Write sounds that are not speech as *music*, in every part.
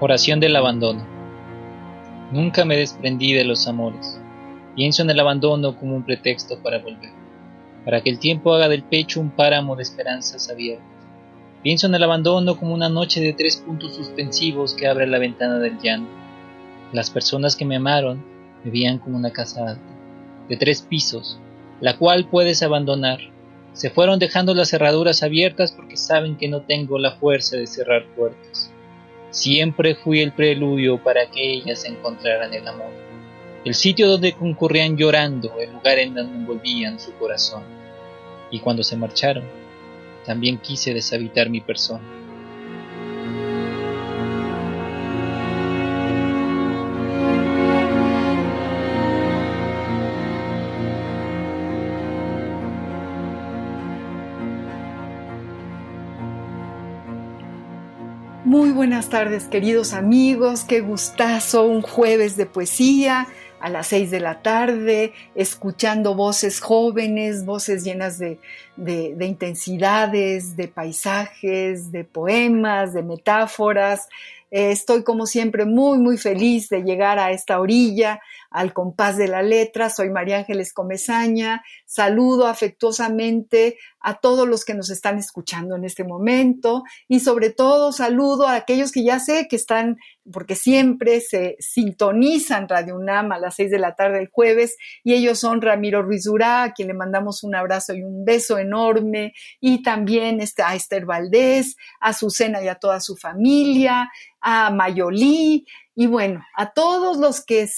Oración del abandono. Nunca me desprendí de los amores. Pienso en el abandono como un pretexto para volver, para que el tiempo haga del pecho un páramo de esperanzas abiertas. Pienso en el abandono como una noche de tres puntos suspensivos que abre la ventana del llanto. Las personas que me amaron me veían como una casa alta, de tres pisos, la cual puedes abandonar. Se fueron dejando las cerraduras abiertas porque saben que no tengo la fuerza de cerrar puertas. Siempre fui el preludio para que ellas encontraran el amor, el sitio donde concurrían llorando, el lugar en donde envolvían su corazón. Y cuando se marcharon, también quise deshabitar mi persona. Muy buenas tardes, queridos amigos. Qué gustazo, un jueves de poesía a las seis de la tarde, escuchando voces jóvenes, voces llenas de, intensidades, de paisajes, de poemas, de metáforas. Eh, estoy como siempre muy, muy feliz de llegar a esta orilla, al compás de la letra. Soy María Ángeles Comezaña. Saludo afectuosamente a todos los que nos están escuchando en este momento y sobre todo saludo a aquellos que ya sé que están, porque siempre se sintonizan Radio UNAM a las seis de la tarde el jueves y ellos son Ramiro Ruiz Durá, a quien le mandamos un abrazo y un beso enorme y también este, a Esther Valdés, a Susana y a toda su familia, a Mayolí, y bueno, a todos los que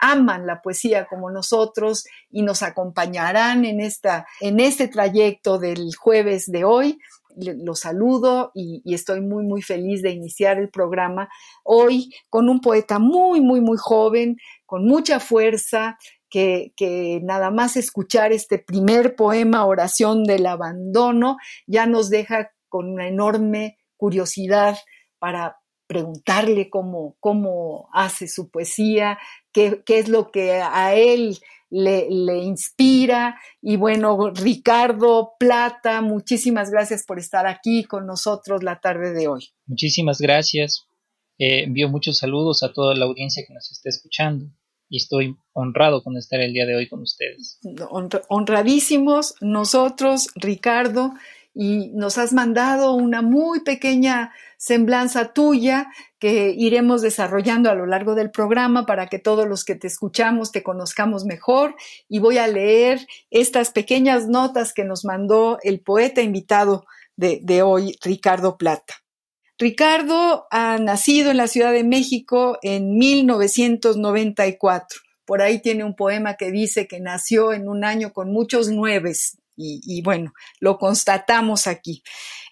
aman la poesía como nosotros y nos acompañarán en, esta, en este trayecto del jueves de hoy, los saludo y, estoy muy, muy feliz de iniciar el programa hoy con un poeta muy, muy, muy joven, con mucha fuerza, que, nada más escuchar este primer poema, Oración del Abandono, ya nos deja con una enorme curiosidad para preguntarle cómo, cómo hace su poesía, qué, qué, es lo que a él le, le, inspira. Y bueno, Ricardo Plata, muchísimas gracias por estar aquí con nosotros la tarde de hoy. Muchísimas gracias. Eh, envío muchos saludos a toda la audiencia que nos está escuchando y estoy honrado con estar el día de hoy con ustedes. Honradísimos nosotros, Ricardo, y nos has mandado una muy pequeña semblanza tuya que iremos desarrollando a lo largo del programa para que todos los que te escuchamos te conozcamos mejor y voy a leer estas pequeñas notas que nos mandó el poeta invitado de, hoy, Ricardo Plata. Ricardo ha nacido en la Ciudad de México en 1994. Por ahí tiene un poema que dice que nació en un año con muchos nueves, y, y, bueno, lo constatamos aquí.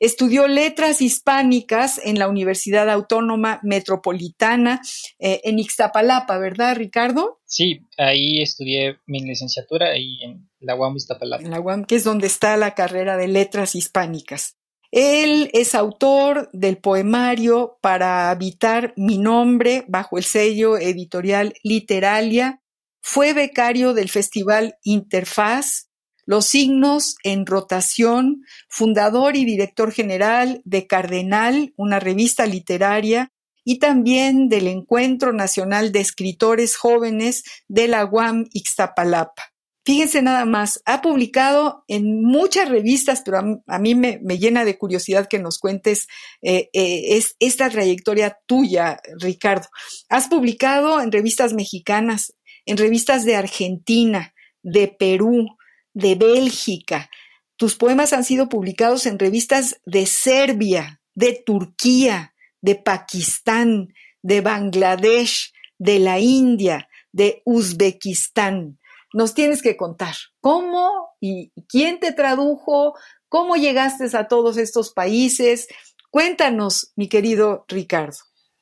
Estudió letras hispánicas en la Universidad Autónoma Metropolitana eh, en Ixtapalapa, ¿verdad, Ricardo? Sí, ahí estudié mi licenciatura ahí en la UAM Iztapalapa. En la UAM, que es donde está la carrera de letras hispánicas. Él es autor del poemario Para habitar mi nombre bajo el sello editorial Literalia. Fue becario del Festival Interfaz los signos en rotación, fundador y director general de Cardenal, una revista literaria, y también del Encuentro Nacional de Escritores Jóvenes de la UAM Ixtapalapa. Fíjense nada más, ha publicado en muchas revistas, pero a, mí me, me, llena de curiosidad que nos cuentes eh, eh, es, esta trayectoria tuya, Ricardo. Has publicado en revistas mexicanas, en revistas de Argentina, de Perú, de Bélgica. Tus poemas han sido publicados en revistas de Serbia, de Turquía, de Pakistán, de Bangladesh, de la India, de Uzbekistán. Nos tienes que contar cómo y quién te tradujo, cómo llegaste a todos estos países. Cuéntanos, mi querido Ricardo.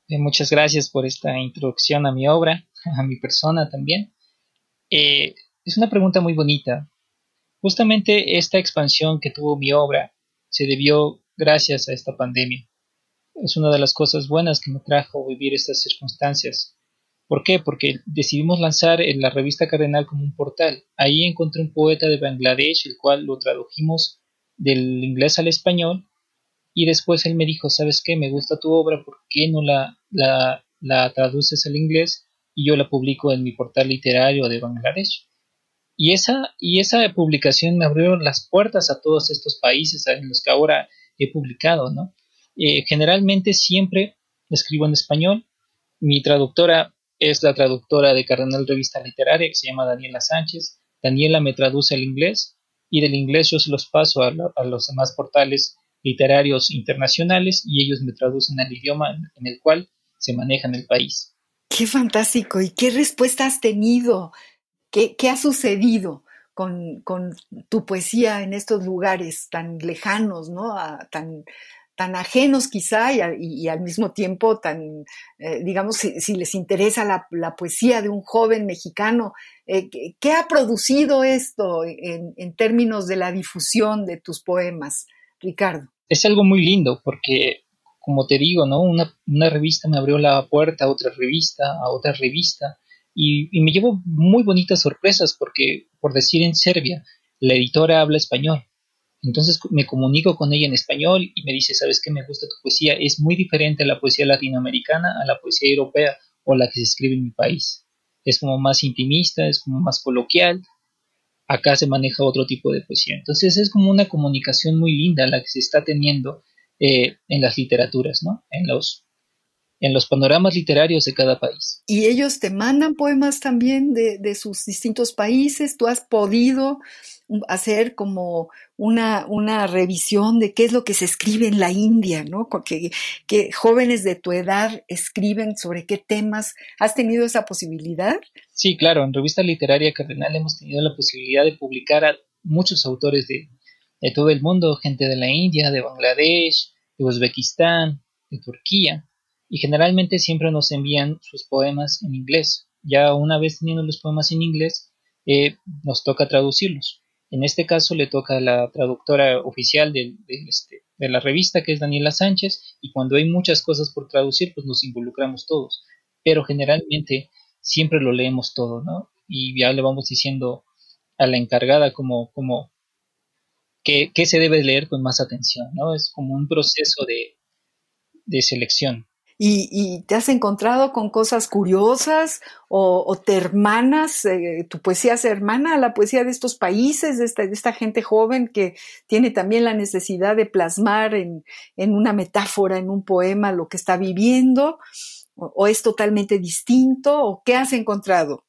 Eh, muchas gracias por esta introducción a mi obra, *laughs* a mi persona también. Eh, es una pregunta muy bonita. Justamente esta expansión que tuvo mi obra se debió gracias a esta pandemia. Es una de las cosas buenas que me trajo vivir estas circunstancias. ¿Por qué? Porque decidimos lanzar en la revista Cardenal como un portal. Ahí encontré un poeta de Bangladesh, el cual lo tradujimos del inglés al español, y después él me dijo, ¿sabes qué? Me gusta tu obra, ¿por qué no la, la, la traduces al inglés? Y yo la publico en mi portal literario de Bangladesh. Y esa, y esa publicación me abrió las puertas a todos estos países en los que ahora he publicado, ¿no? Eh, generalmente siempre escribo en español. Mi traductora es la traductora de Cardenal Revista Literaria, que se llama Daniela Sánchez. Daniela me traduce al inglés y del inglés yo se los paso a, los demás portales literarios internacionales y ellos me traducen al idioma en, el cual se maneja en el país. Qué fantástico. ¿Y qué respuesta has tenido? ¿Qué, ha sucedido con, tu poesía en estos lugares tan lejanos, ¿no? tan, ajenos quizá y, al mismo tiempo tan, eh, digamos, si, les interesa la, poesía de un joven mexicano, eh, ¿qué, ha producido esto en, términos de la difusión de tus poemas, Ricardo? Es algo muy lindo porque, como te digo, ¿no? Una, revista me abrió la puerta a otra revista, a otra revista, y, y me llevo muy bonitas sorpresas porque, por decir en Serbia, la editora habla español entonces me comunico con ella en español y me dice, ¿sabes qué? Me gusta tu poesía. Es muy diferente a la poesía latinoamericana, a la poesía europea o la que se escribe en mi país. Es como más intimista, es como más coloquial. Acá se maneja otro tipo de poesía. Entonces es como una comunicación muy linda la que se está teniendo eh, en las literaturas, ¿no? En los, en los panoramas literarios de cada país. Y ellos te mandan poemas también de, de sus distintos países. Tú has podido hacer como una, una revisión de qué es lo que se escribe en la India, ¿no? Que, que jóvenes de tu edad escriben sobre qué temas. ¿Has tenido esa posibilidad? Sí, claro. En Revista Literaria Cardenal hemos tenido la posibilidad de publicar a muchos autores de, de todo el mundo, gente de la India, de Bangladesh, de Uzbekistán, de Turquía, y generalmente siempre nos envían sus poemas en inglés. Ya una vez teniendo los poemas en inglés, eh, nos toca traducirlos. En este caso le toca a la traductora oficial este, de, la revista, que es Daniela Sánchez, y cuando hay muchas cosas por traducir, pues nos involucramos todos. Pero generalmente siempre lo leemos todo, ¿no? Y ya le vamos diciendo a la encargada como, como qué, se debe leer con más atención, ¿no? Es como un proceso de, de selección y, te has encontrado con cosas curiosas o, te hermanas, eh, tu poesía se hermana a la poesía de estos países, de esta, gente joven que tiene también la necesidad de plasmar en, una metáfora, en un poema, lo que está viviendo, o, es totalmente distinto, o qué has encontrado.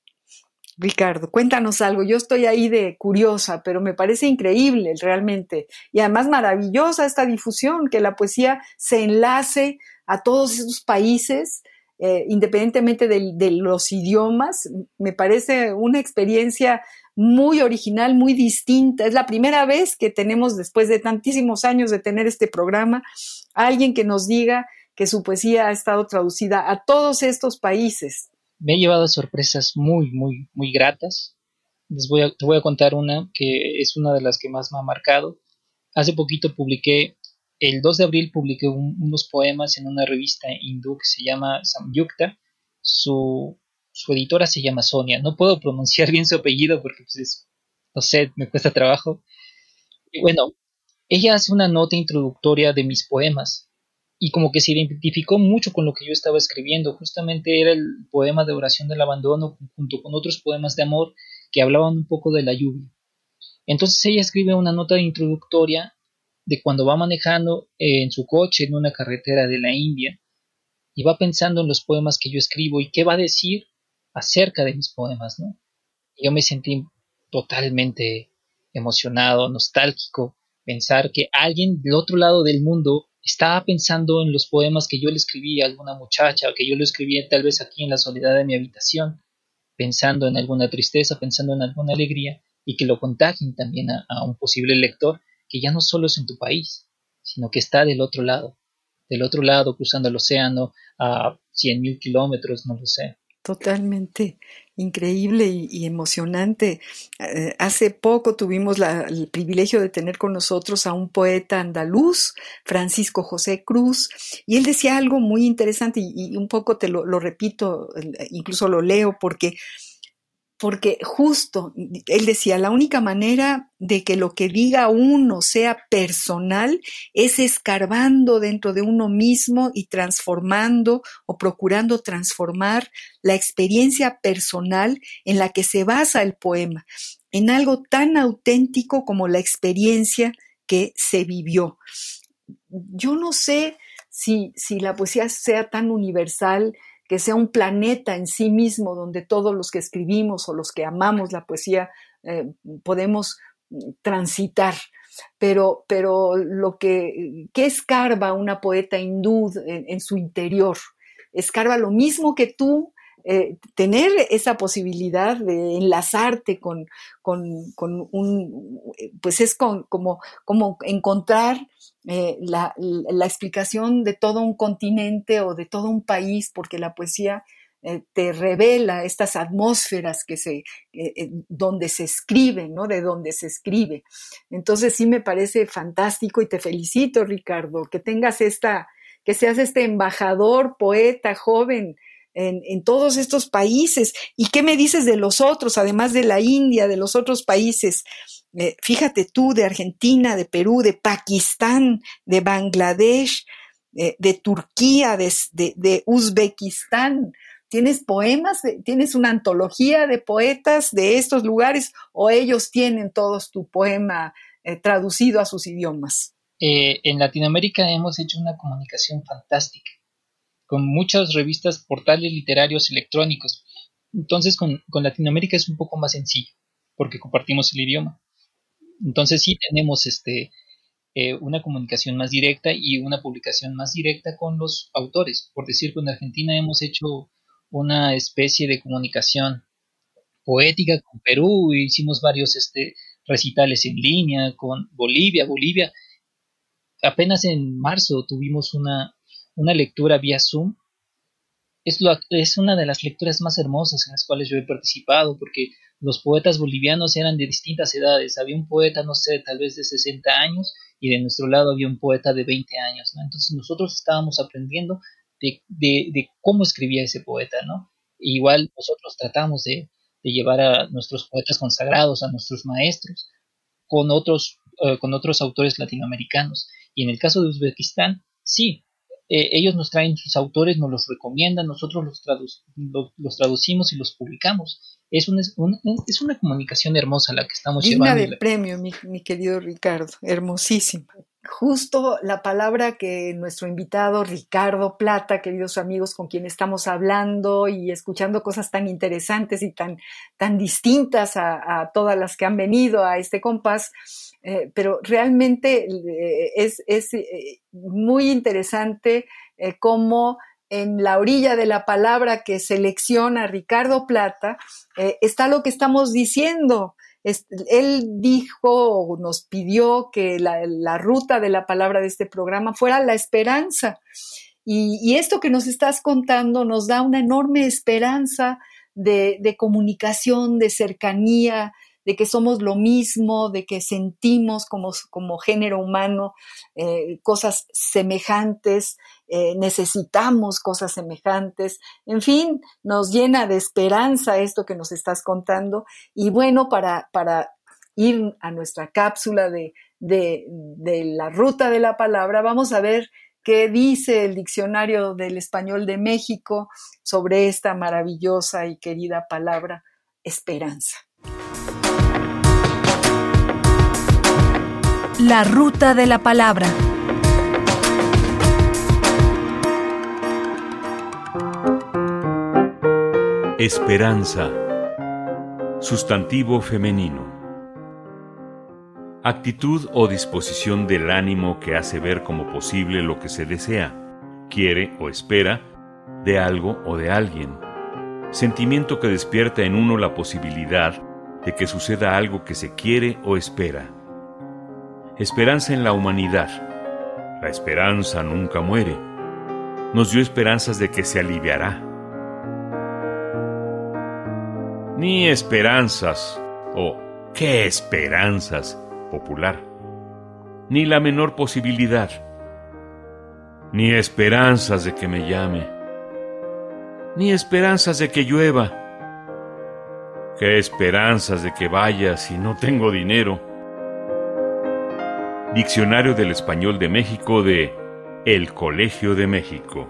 Ricardo, cuéntanos algo. Yo estoy ahí de curiosa, pero me parece increíble realmente. Y además maravillosa esta difusión, que la poesía se enlace a todos esos países, eh, independientemente de, los idiomas. Me parece una experiencia muy original, muy distinta. Es la primera vez que tenemos, después de tantísimos años de tener este programa, alguien que nos diga que su poesía ha estado traducida a todos estos países. Me he llevado sorpresas muy, muy, muy gratas. Les voy a, te voy a contar una que es una de las que más me ha marcado. Hace poquito publiqué el 2 de abril publiqué unos poemas en una revista hindú que se llama Samyukta. Su, su editora se llama Sonia. No puedo pronunciar bien su apellido porque, pues, no sé, me cuesta trabajo. Y bueno, ella hace una nota introductoria de mis poemas y como que se identificó mucho con lo que yo estaba escribiendo. Justamente era el poema de oración del abandono junto con otros poemas de amor que hablaban un poco de la lluvia. Entonces ella escribe una nota introductoria de cuando va manejando en su coche en una carretera de la India y va pensando en los poemas que yo escribo y qué va a decir acerca de mis poemas, ¿no? yo me sentí totalmente emocionado, nostálgico, pensar que alguien del otro lado del mundo estaba pensando en los poemas que yo le escribí a alguna muchacha, que yo le escribí tal vez aquí en la soledad de mi habitación, pensando en alguna tristeza, pensando en alguna alegría, y que lo contagien también a un posible lector que ya no solo es en tu país, sino que está del otro lado, del otro lado, cruzando el océano a cien mil kilómetros, no lo sé. Totalmente increíble y, emocionante. Eh, hace poco tuvimos el privilegio de tener con nosotros a un poeta andaluz, Francisco José Cruz, y él decía algo muy interesante y, un poco te lo repito, incluso lo leo porque porque justo, él decía, la única manera de que lo que diga uno sea personal es escarbando dentro de uno mismo y transformando o procurando transformar la experiencia personal en la que se basa el poema, en algo tan auténtico como la experiencia que se vivió. Yo no sé si, si la poesía sea tan universal, que sea un planeta en sí mismo donde todos los que escribimos o los que amamos la poesía eh, podemos transitar. Pero, pero lo que, ¿qué escarba una poeta hindú en, su interior? Escarba lo mismo que tú, eh, tener esa posibilidad de enlazarte con, con, un, pues es como, como encontrar eh, la, la, explicación de todo un continente o de todo un país, porque la poesía eh, te revela estas atmósferas que se, donde se escribe, ¿no? De donde se escribe. Entonces sí me parece fantástico y te felicito, Ricardo, que tengas esta, que seas este embajador, poeta, joven, en, todos estos países. ¿Y qué me dices de los otros, además de la India, de los otros países? Eh, fíjate tú, de Argentina, de Perú, de Pakistán, de Bangladesh, eh, de Turquía, de, Uzbekistán. ¿Tienes poemas? ¿Tienes una antología de poetas de estos lugares o ellos tienen todos tu poema eh, traducido a sus idiomas? en Latinoamérica hemos hecho una comunicación fantástica, con muchas revistas, portales literarios electrónicos. Entonces con, con Latinoamérica es un poco más sencillo, porque compartimos el idioma. Entonces sí tenemos este, eh, una comunicación más directa y una publicación más directa con los autores. Por decir que en Argentina hemos hecho una especie de comunicación poética con Perú, hicimos varios este, recitales en línea con Bolivia. Bolivia, apenas en marzo tuvimos una, una lectura vía Zoom. Es, lo, es una de las lecturas más hermosas en las cuales yo he participado porque los poetas bolivianos eran de distintas edades. Había un poeta, no sé, tal vez de 60 años y de nuestro lado había un poeta de 20 años, ¿no? Entonces nosotros estábamos aprendiendo de, de, cómo escribía ese poeta, ¿no? igual nosotros tratamos de, de, llevar a nuestros poetas consagrados, a nuestros maestros, con otros, eh, con otros autores latinoamericanos. Y en el caso de Uzbekistán, sí, eh, ellos nos traen sus autores, nos los recomiendan, nosotros los, los traducimos y los publicamos es una, es una comunicación hermosa la que estamos Digna llevando. del premio, mi, mi querido Ricardo, hermosísima. Justo la palabra que nuestro invitado Ricardo Plata, queridos amigos con quien estamos hablando y escuchando cosas tan interesantes y tan, tan distintas a, todas las que han venido a este compás, eh, pero realmente eh, es, es eh, muy interesante cómo en la orilla de la palabra que selecciona Ricardo Plata, está lo que estamos diciendo. Él dijo, nos pidió que la, ruta de la palabra de este programa fuera la esperanza. Y, esto que nos estás contando nos da una enorme esperanza de comunicación, de cercanía, de que somos lo mismo, de que sentimos como, como género humano eh, cosas semejantes, eh, necesitamos cosas semejantes, en fin, nos llena de esperanza esto que nos estás contando. Y bueno, para, para ir a nuestra cápsula de, de, de la ruta de la palabra, vamos a ver qué dice el diccionario del español de México sobre esta maravillosa y querida palabra esperanza. La ruta de la palabra. Esperanza. Sustantivo femenino. Actitud o disposición del ánimo que hace ver como posible lo que se desea, quiere o espera de algo o de alguien. Sentimiento que despierta en uno la posibilidad de que suceda algo que se quiere o espera. Esperanza en la humanidad. La esperanza nunca muere. Nos dio esperanzas de que se aliviará. Ni esperanzas, o qué esperanzas, popular. Ni la menor posibilidad. Ni esperanzas de que me llame. Ni esperanzas de que llueva Qué esperanzas de que vaya si no tengo dinero. Diccionario del Español de México de El Colegio de México.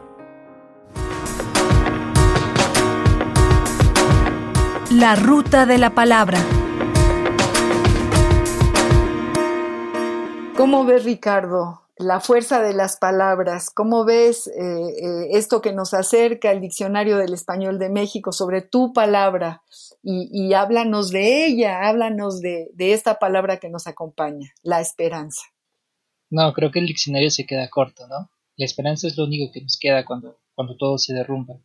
La ruta de la palabra. ¿Cómo ves, Ricardo, la fuerza de las palabras. ¿Cómo ves eh, eh, esto que nos acerca el Diccionario del Español de México sobre tu palabra? Y, háblanos de ella, háblanos de, esta palabra que nos acompaña, la esperanza. No, creo que el diccionario se queda corto, ¿no? La esperanza es lo único que nos queda cuando, cuando todo se derrumba.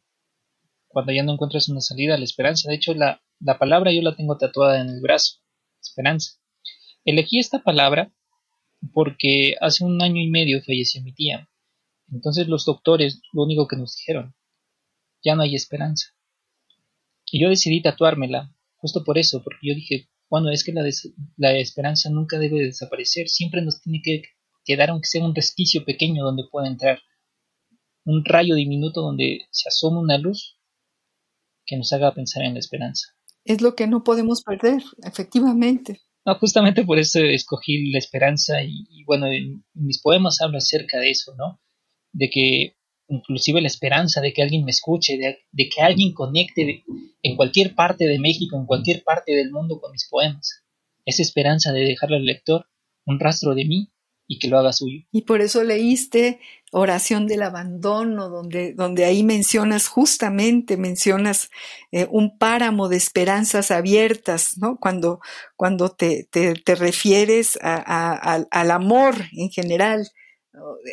Cuando ya no encuentras una salida, la esperanza. De hecho, la, la palabra yo la tengo tatuada en el brazo, esperanza. Elegí esta palabra porque hace un año y medio falleció mi tía. Entonces los doctores lo único que nos dijeron, ya no hay esperanza. Y yo decidí tatuármela, justo por eso, porque yo dije, bueno, es que la, la esperanza nunca debe desaparecer, siempre nos tiene que quedar aunque sea un resquicio pequeño donde pueda entrar, un rayo diminuto donde se asoma una luz que nos haga pensar en la esperanza. Es lo que no podemos perder, efectivamente. No, justamente por eso escogí la esperanza y, bueno, en, mis poemas hablo acerca de eso, ¿no? De que inclusive la esperanza de que alguien me escuche, de, de que alguien conecte en cualquier parte de México, en cualquier parte del mundo con mis poemas. Esa esperanza de dejarle al lector un rastro de mí y que lo haga suyo. Y por eso leíste Oración del Abandono, donde, donde ahí mencionas justamente, mencionas eh, un páramo de esperanzas abiertas, ¿no? Cuando, cuando te, te, te refieres a, al amor en general.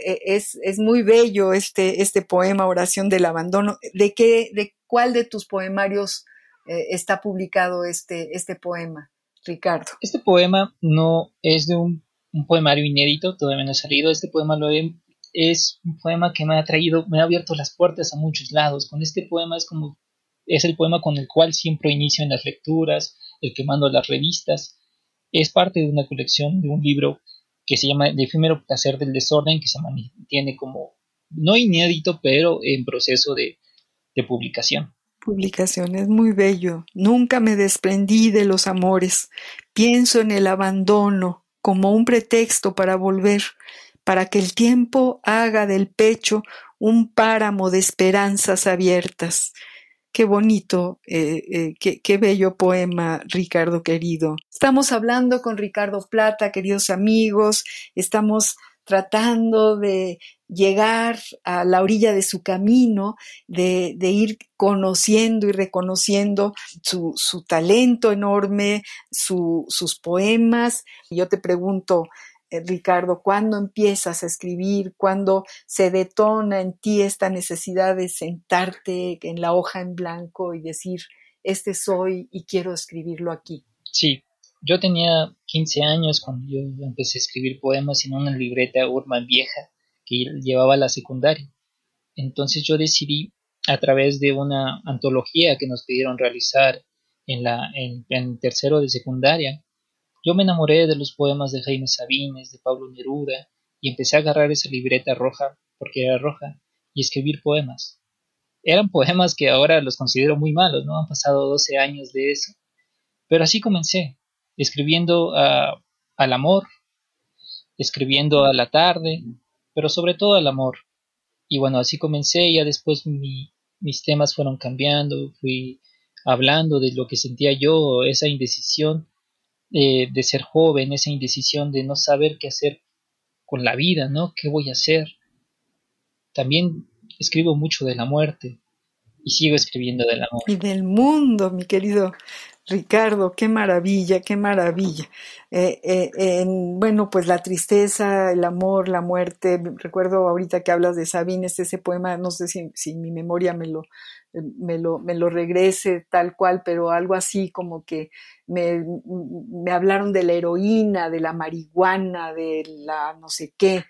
E, es, es, muy bello este, este poema, Oración del Abandono. ¿De qué, de cuál de tus poemarios eh, está publicado este, este poema, Ricardo? Este poema no es de un un poemario inédito, todavía no ha salido. Este poema lo es un poema que me ha traído, me ha abierto las puertas a muchos lados. Con este poema es como, es el poema con el cual siempre inicio en las lecturas, el que mando las revistas. Es parte de una colección, de un libro que se llama De efímero placer del desorden, que se mantiene como, no inédito, pero en proceso de, de publicación. Publicación es muy bello. Nunca me desprendí de los amores. Pienso en el abandono, como un pretexto para volver, para que el tiempo haga del pecho un páramo de esperanzas abiertas. Qué bonito, eh, eh, qué, qué, bello poema, Ricardo querido. Estamos hablando con Ricardo Plata, queridos amigos, estamos tratando de llegar a la orilla de su camino, de, ir conociendo y reconociendo su, talento enorme, sus poemas. Yo te pregunto, eh, Ricardo, ¿cuándo empiezas a escribir? ¿Cuándo se detona en ti esta necesidad de sentarte en la hoja en blanco y decir, este soy y quiero escribirlo aquí? Sí, yo tenía 15 años cuando yo empecé a escribir poemas en una libreta Urban vieja que llevaba a la secundaria. Entonces yo decidí, a través de una antología que nos pidieron realizar en, la, en, tercero de secundaria, yo me enamoré de los poemas de Jaime Sabines, de Pablo Neruda, y empecé a agarrar esa libreta roja, porque era roja, y escribir poemas. Eran poemas que ahora los considero muy malos, ¿no? Han pasado 12 años de eso. Pero así comencé, escribiendo al amor, escribiendo a la tarde, pero sobre todo al amor. Y bueno, así comencé, ya después mis temas fueron cambiando, fui hablando de lo que sentía yo, esa indecisión eh, de ser joven, esa indecisión de no saber qué hacer con la vida, ¿no? ¿Qué voy a hacer? También escribo mucho de la muerte y sigo escribiendo del amor. Y del mundo, mi querido Ricardo, qué maravilla, qué maravilla. Eh, eh, bueno, pues la tristeza, el amor, la muerte. Recuerdo ahorita que hablas de Sabines, ese poema, no sé si, mi memoria me lo, me lo, me lo, regrese tal cual, pero algo así como que me, me hablaron de la heroína, de la marihuana, de la no sé qué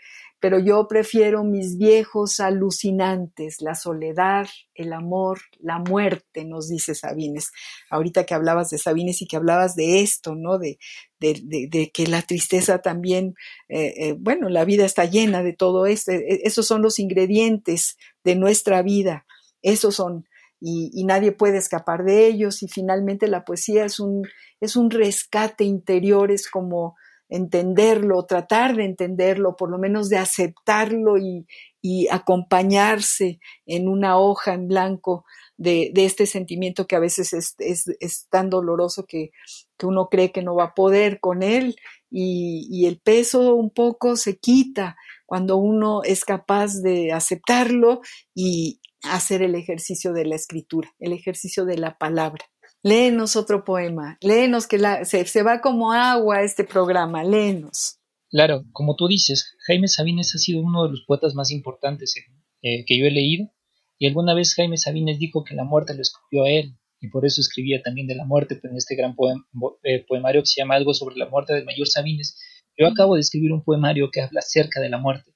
pero yo prefiero mis viejos alucinantes, la soledad, el amor, la muerte, nos dice Sabines. Ahorita que hablabas de Sabines y que hablabas de esto, ¿no? De, que la tristeza también, eh, eh, bueno, la vida está llena de todo esto, e, esos son los ingredientes de nuestra vida, esos son, y, y, nadie puede escapar de ellos, y finalmente la poesía es un, es un rescate interior, es como entenderlo, tratar de entenderlo, por lo menos de aceptarlo y, acompañarse en una hoja en blanco de, este sentimiento que a veces es, tan doloroso que, uno cree que no va a poder con él y, el peso un poco se quita cuando uno es capaz de aceptarlo y hacer el ejercicio de la escritura, el ejercicio de la palabra. Léenos otro poema, léenos que se, va como agua este programa, léenos. Claro, como tú dices, Jaime Sabines ha sido uno de los poetas más importantes eh, que yo he leído, y alguna vez Jaime Sabines dijo que la muerte lo escogió a él, y por eso escribía también de la muerte en este gran eh, poemario que se llama Algo sobre la muerte del mayor Sabines. Yo acabo de escribir un poemario que habla acerca de la muerte.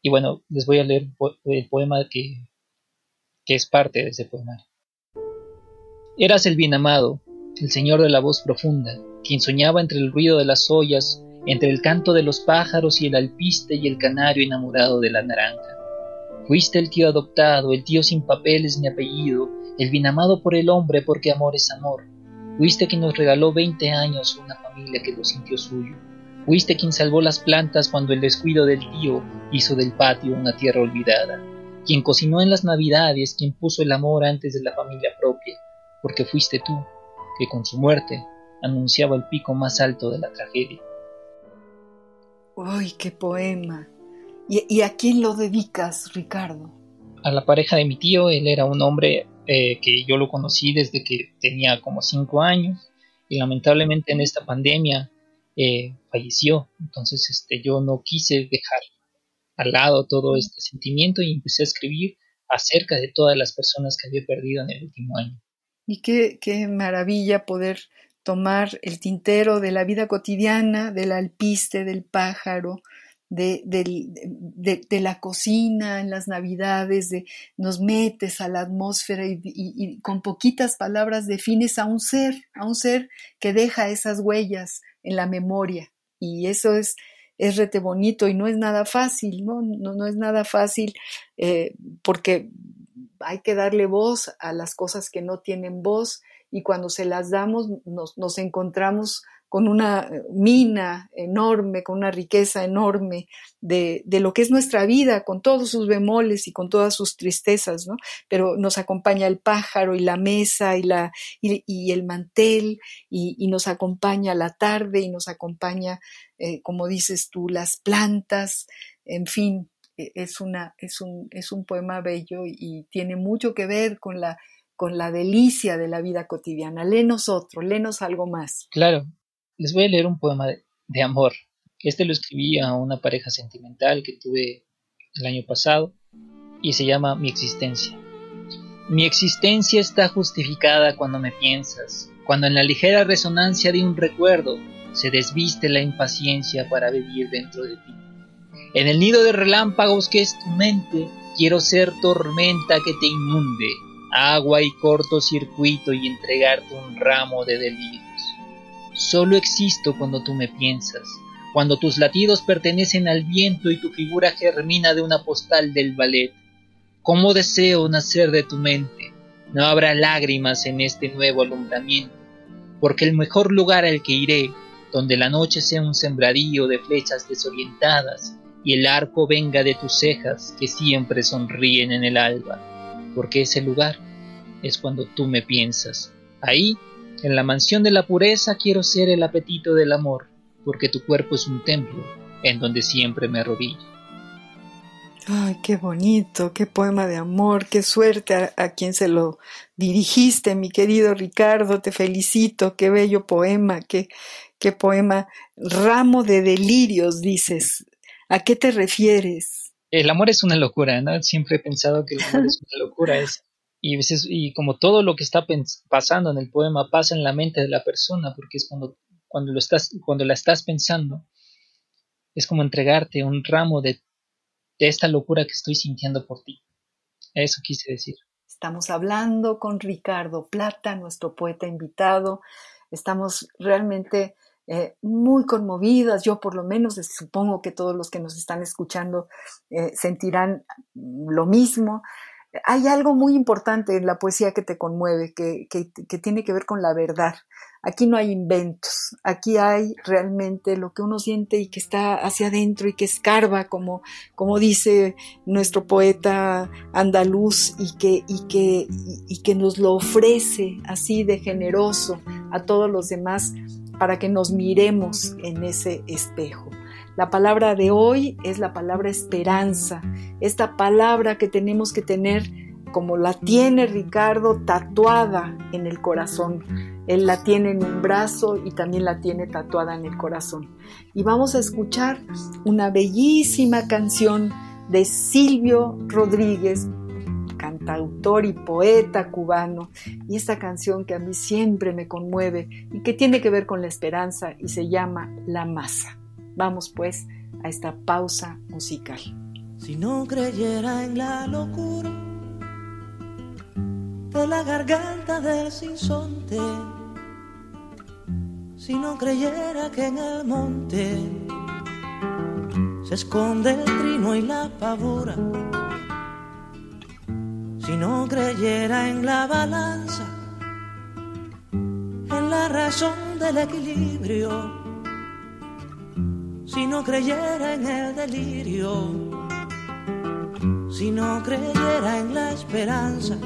Y bueno, les voy a leer el poema que, que es parte de ese poemario. Eras el bien amado, el señor de la voz profunda, quien soñaba entre el ruido de las ollas, entre el canto de los pájaros y el alpiste y el canario enamorado de la naranja. Fuiste el tío adoptado, el tío sin papeles ni apellido, el bien amado por el hombre porque amor es amor. Fuiste quien nos regaló veinte años una familia que lo sintió suyo. Fuiste quien salvó las plantas cuando el descuido del tío hizo del patio una tierra olvidada. Quien cocinó en las navidades, quien puso el amor antes de la familia propia porque fuiste tú que con su muerte anunciaba el pico más alto de la tragedia. ¡Ay, qué poema! ¿Y, a quién lo dedicas, Ricardo? A la pareja de mi tío, él era un hombre eh, que yo lo conocí desde que tenía como cinco años y lamentablemente en esta pandemia eh, falleció. Entonces este, yo no quise dejar al lado todo este sentimiento y empecé a escribir acerca de todas las personas que había perdido en el último año. Y qué, qué maravilla poder tomar el tintero de la vida cotidiana, del alpiste, del pájaro, de, de, la cocina en las navidades, de, nos metes a la atmósfera y, con poquitas palabras defines a un ser, a un ser que deja esas huellas en la memoria. Y eso es, es rete bonito y no es nada fácil, ¿no? No, no es nada fácil eh, porque hay que darle voz a las cosas que no tienen voz y cuando se las damos nos, encontramos con una mina enorme, con una riqueza enorme de, lo que es nuestra vida, con todos sus bemoles y con todas sus tristezas, ¿no? Pero nos acompaña el pájaro y la mesa y, la, y, el mantel y, nos acompaña la tarde y nos acompaña, eh, como dices tú, las plantas, en fin, es, una, es, un, es un poema bello y tiene mucho que ver con la, con la delicia de la vida cotidiana. Léenos otro, léenos algo más. Claro, les voy a leer un poema de, de amor. Este lo escribí a una pareja sentimental que tuve el año pasado y se llama Mi existencia. Mi existencia está justificada cuando me piensas, cuando en la ligera resonancia de un recuerdo se desviste la impaciencia para vivir dentro de ti. En el nido de relámpagos que es tu mente, quiero ser tormenta que te inunde, agua y cortocircuito y entregarte un ramo de delirios. Solo existo cuando tú me piensas, cuando tus latidos pertenecen al viento y tu figura germina de una postal del ballet. ¿Cómo deseo nacer de tu mente? No habrá lágrimas en este nuevo alumbramiento, porque el mejor lugar al que iré, donde la noche sea un sembradío de flechas desorientadas, y el arco venga de tus cejas que siempre sonríen en el alba, porque ese lugar es cuando tú me piensas. Ahí, en la mansión de la pureza, quiero ser el apetito del amor, porque tu cuerpo es un templo en donde siempre me arrodillo. Ay, qué bonito, qué poema de amor, qué suerte a, quien se lo dirigiste, mi querido Ricardo, te felicito, qué bello poema, qué, qué poema, ramo de delirios, dices. ¿A qué te refieres? El amor es una locura, ¿no? Siempre he pensado que el amor es *laughs* una locura, es, y, y como todo lo que está pasando en el poema pasa en la mente de la persona, porque es cuando, cuando, lo estás, cuando la estás pensando, es como entregarte un ramo de de esta locura que estoy sintiendo por ti. Eso quise decir. Estamos hablando con Ricardo Plata, nuestro poeta invitado. Estamos realmente eh, muy conmovidas. Yo por lo menos supongo que todos los que nos están escuchando eh, sentirán lo mismo hay algo muy importante en la poesía que te conmueve, que, tiene que ver con la verdad. Aquí no hay inventos, aquí hay realmente lo que uno siente y que está hacia adentro y que escarba, como, como dice nuestro poeta andaluz, y que, y, que, y que nos lo ofrece así de generoso a todos los demás para que nos miremos en ese espejo. La palabra de hoy es la palabra esperanza, esta palabra que tenemos que tener como la tiene Ricardo tatuada en el corazón. Él la tiene en un brazo y también la tiene tatuada en el corazón. Y vamos a escuchar una bellísima canción de Silvio Rodríguez, cantautor y poeta cubano, y esta canción que a mí siempre me conmueve y que tiene que ver con la esperanza y se llama La Masa. Vamos pues a esta pausa musical. Si no creyera en la locura de la garganta del sinsonte, si no creyera que en el monte se esconde el trino y la pavura, si no creyera en la balanza, en la razón del equilibrio, si no creyera en el delirio, si no creyera en la esperanza,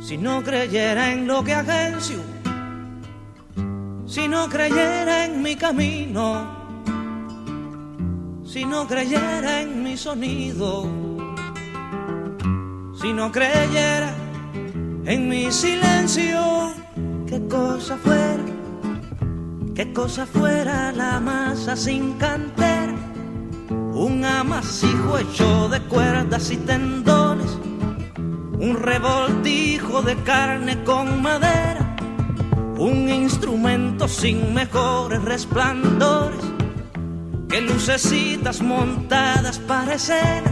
si no creyera en lo que agencio, si no creyera en mi camino, si no creyera en mi sonido, si no creyera en mi silencio, qué cosa fuera qué cosa fuera la masa sin cantera, un amasijo hecho de cuerdas y tendones, un revoltijo de carne con madera, un instrumento sin mejores resplandores, que lucecitas montadas para escena,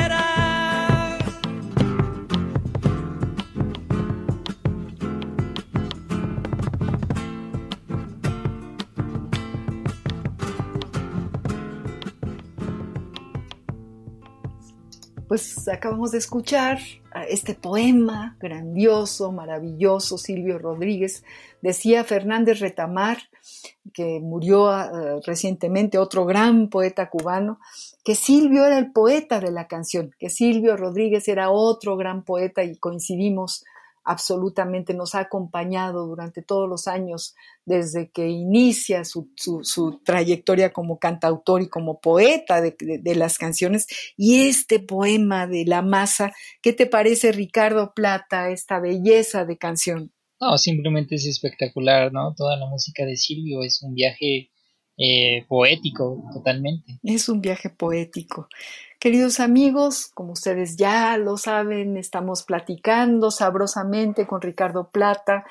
Pues acabamos de escuchar este poema grandioso, maravilloso, Silvio Rodríguez. Decía Fernández Retamar, que murió ah, recientemente, otro gran poeta cubano, que Silvio era el poeta de la canción, que Silvio Rodríguez era otro gran poeta y coincidimos absolutamente, nos ha acompañado durante todos los años desde que inicia su, trayectoria como cantautor y como poeta de, de, las canciones. Y este poema de La Masa, ¿qué te parece Ricardo Plata, esta belleza de canción? No, simplemente es espectacular, ¿no? Toda la música de Silvio es un viaje eh, poético totalmente. Es un viaje poético. Queridos amigos, como ustedes ya lo saben, estamos platicando sabrosamente con Ricardo Plata.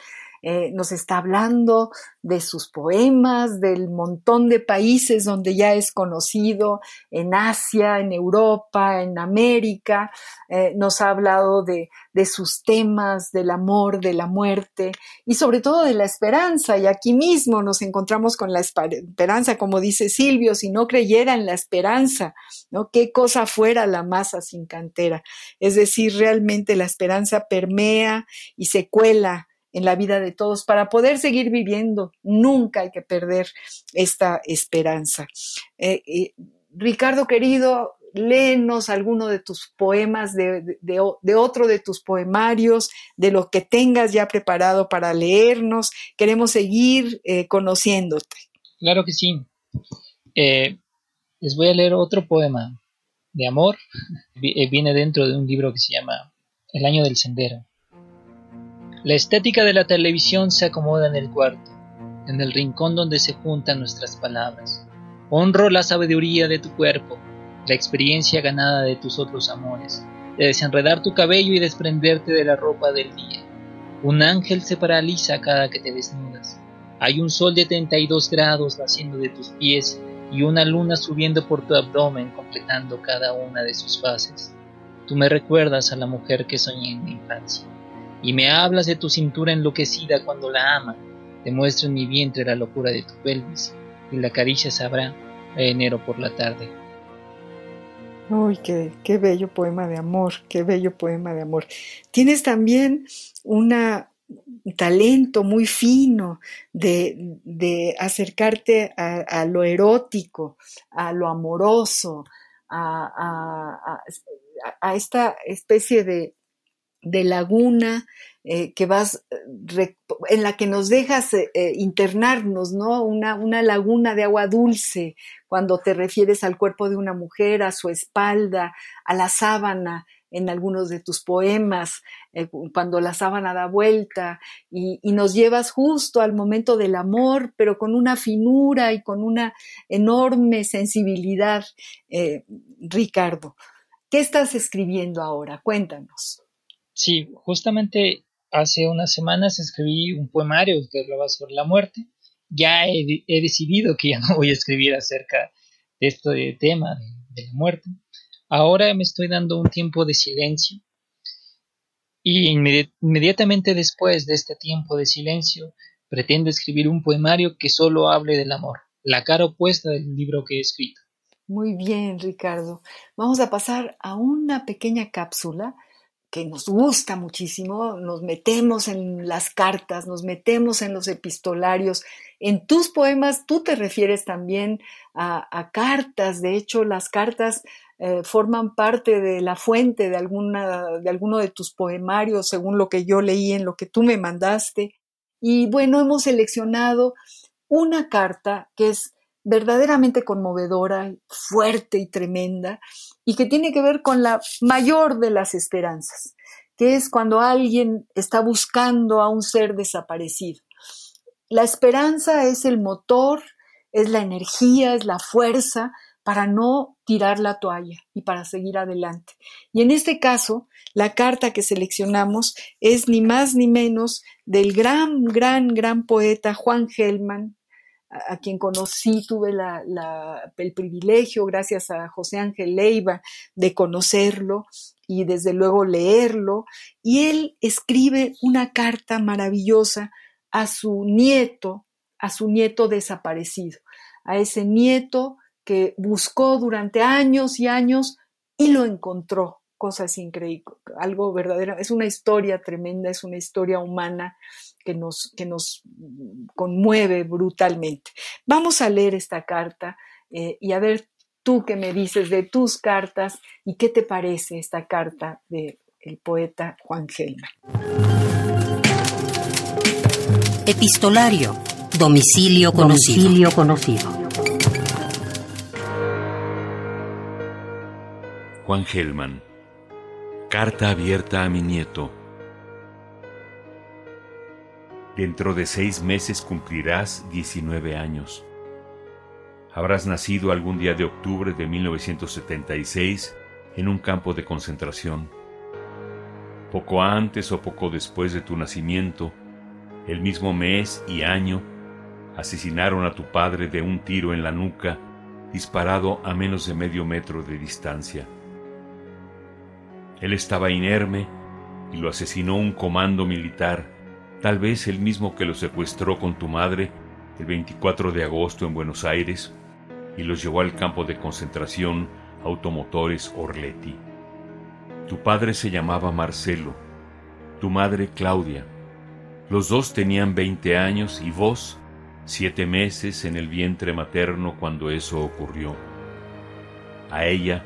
Eh, nos está hablando de sus poemas, del montón de países donde ya es conocido, en Asia, en Europa, en América, eh, nos ha hablado de, de sus temas, del amor, de la muerte y sobre todo de la esperanza. Y aquí mismo nos encontramos con la esperanza, como dice Silvio, si no creyera en la esperanza, ¿no? ¿Qué cosa fuera la masa sin cantera? Es decir, realmente la esperanza permea y se cuela en la vida de todos para poder seguir viviendo. Nunca hay que perder esta esperanza. Eh, eh, Ricardo querido, léenos alguno de tus poemas, de, otro de tus poemarios, de lo que tengas ya preparado para leernos. Queremos seguir eh, conociéndote. Claro que sí. les voy a leer otro poema de amor. Viene dentro de un libro que se llama El año del sendero. La estética de la televisión se acomoda en el cuarto, en el rincón donde se juntan nuestras palabras. Honro la sabiduría de tu cuerpo, la experiencia ganada de tus otros amores, de desenredar tu cabello y desprenderte de la ropa del día. Un ángel se paraliza cada que te desnudas. Hay un sol de 32 grados naciendo de tus pies y una luna subiendo por tu abdomen completando cada una de sus fases. Tú me recuerdas a la mujer que soñé en mi infancia y me hablas de tu cintura enloquecida cuando la ama, te muestro en mi vientre la locura de tu pelvis, y la caricia sabrá enero por la tarde. Uy, qué, qué bello poema de amor, qué bello poema de amor. Tienes también una, un talento muy fino de, de acercarte a, lo erótico, a lo amoroso, a, a esta especie de, de laguna eh, que vas eh, en la que nos dejas eh, internarnos, ¿no? Una, una, laguna de agua dulce cuando te refieres al cuerpo de una mujer, a su espalda, a la sábana en algunos de tus poemas, cuando la sábana da vuelta y, y, nos llevas justo al momento del amor, pero con una finura y con una enorme sensibilidad. Ricardo, ¿qué estás escribiendo ahora? Cuéntanos. Sí, justamente hace unas semanas escribí un poemario que hablaba sobre la muerte. Ya he, decidido que ya no voy a escribir acerca de este tema de, la muerte. Ahora me estoy dando un tiempo de silencio y inmediatamente después de este tiempo de silencio pretendo escribir un poemario que solo hable del amor, la cara opuesta del libro que he escrito. Muy bien, Ricardo. Vamos a pasar a una pequeña cápsula que nos gusta muchísimo, nos metemos en las cartas, nos metemos en los epistolarios. En tus poemas tú te refieres también a, cartas, de hecho las cartas eh, forman parte de la fuente de, alguna, de alguno de tus poemarios, según lo que yo leí en lo que tú me mandaste. Y bueno, hemos seleccionado una carta que es verdaderamente conmovedora, fuerte y tremenda, y que tiene que ver con la mayor de las esperanzas, que es cuando alguien está buscando a un ser desaparecido. La esperanza es el motor, es la energía, es la fuerza para no tirar la toalla y para seguir adelante. Y en este caso, la carta que seleccionamos es ni más ni menos del gran, gran, gran poeta Juan Gelman, a, quien conocí, tuve el privilegio, gracias a José Ángel Leiva, de conocerlo y desde luego leerlo. Y él escribe una carta maravillosa a su nieto, a su nieto desaparecido, a ese nieto que buscó durante años y años y lo encontró. Cosas increíbles, algo verdadero. Es una historia tremenda, es una historia humana que nos, que nos conmueve brutalmente. Vamos a leer esta carta eh, y a ver tú qué me dices de tus cartas y qué te parece esta carta del poeta Juan Gelman. Epistolario. Domicilio conocido. Domicilio conocido. Juan Gelman. Carta abierta a mi nieto Dentro de seis meses cumplirás 19 años. Habrás nacido algún día de octubre de 1976 en un campo de concentración. Poco antes o poco después de tu nacimiento, el mismo mes y año, asesinaron a tu padre de un tiro en la nuca, disparado a menos de medio metro de distancia. Él estaba inerme y lo asesinó un comando militar, tal vez el mismo que lo secuestró con tu madre el 24 de agosto en Buenos Aires y los llevó al campo de concentración Automotores Orleti. Tu padre se llamaba Marcelo, tu madre Claudia. Los dos tenían 20 años y vos, siete meses en el vientre materno cuando eso ocurrió. A ella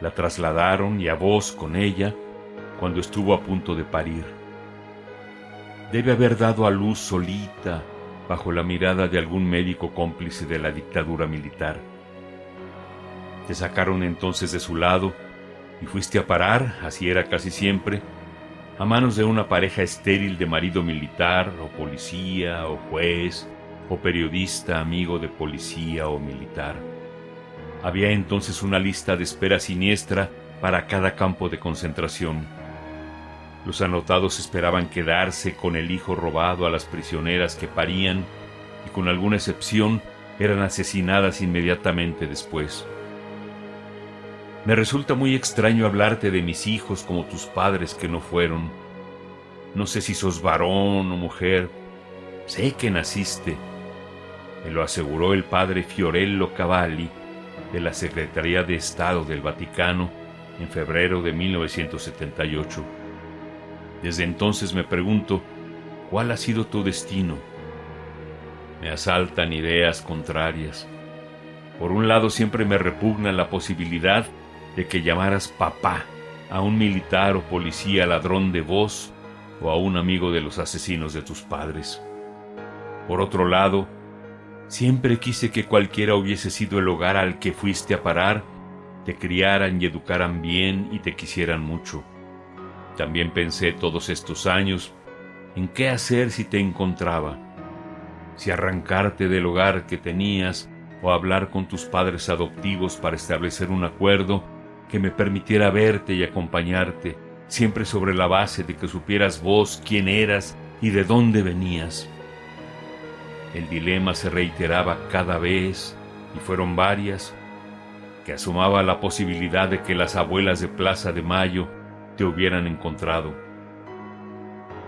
la trasladaron y a vos con ella cuando estuvo a punto de parir. Debe haber dado a luz solita bajo la mirada de algún médico cómplice de la dictadura militar. Te sacaron entonces de su lado y fuiste a parar, así era casi siempre, a manos de una pareja estéril de marido militar o policía o juez o periodista amigo de policía o militar. Había entonces una lista de espera siniestra para cada campo de concentración. Los anotados esperaban quedarse con el hijo robado a las prisioneras que parían y con alguna excepción eran asesinadas inmediatamente después. Me resulta muy extraño hablarte de mis hijos como tus padres que no fueron. No sé si sos varón o mujer. Sé que naciste. Me lo aseguró el padre Fiorello Cavalli de la Secretaría de Estado del Vaticano en febrero de 1978. Desde entonces me pregunto, ¿cuál ha sido tu destino? Me asaltan ideas contrarias. Por un lado siempre me repugna la posibilidad de que llamaras papá a un militar o policía ladrón de voz o a un amigo de los asesinos de tus padres. Por otro lado, siempre quise que cualquiera hubiese sido el hogar al que fuiste a parar, te criaran y educaran bien y te quisieran mucho. También pensé todos estos años en qué hacer si te encontraba, si arrancarte del hogar que tenías o hablar con tus padres adoptivos para establecer un acuerdo que me permitiera verte y acompañarte, siempre sobre la base de que supieras vos quién eras y de dónde venías. El dilema se reiteraba cada vez, y fueron varias, que asomaba la posibilidad de que las abuelas de Plaza de Mayo te hubieran encontrado.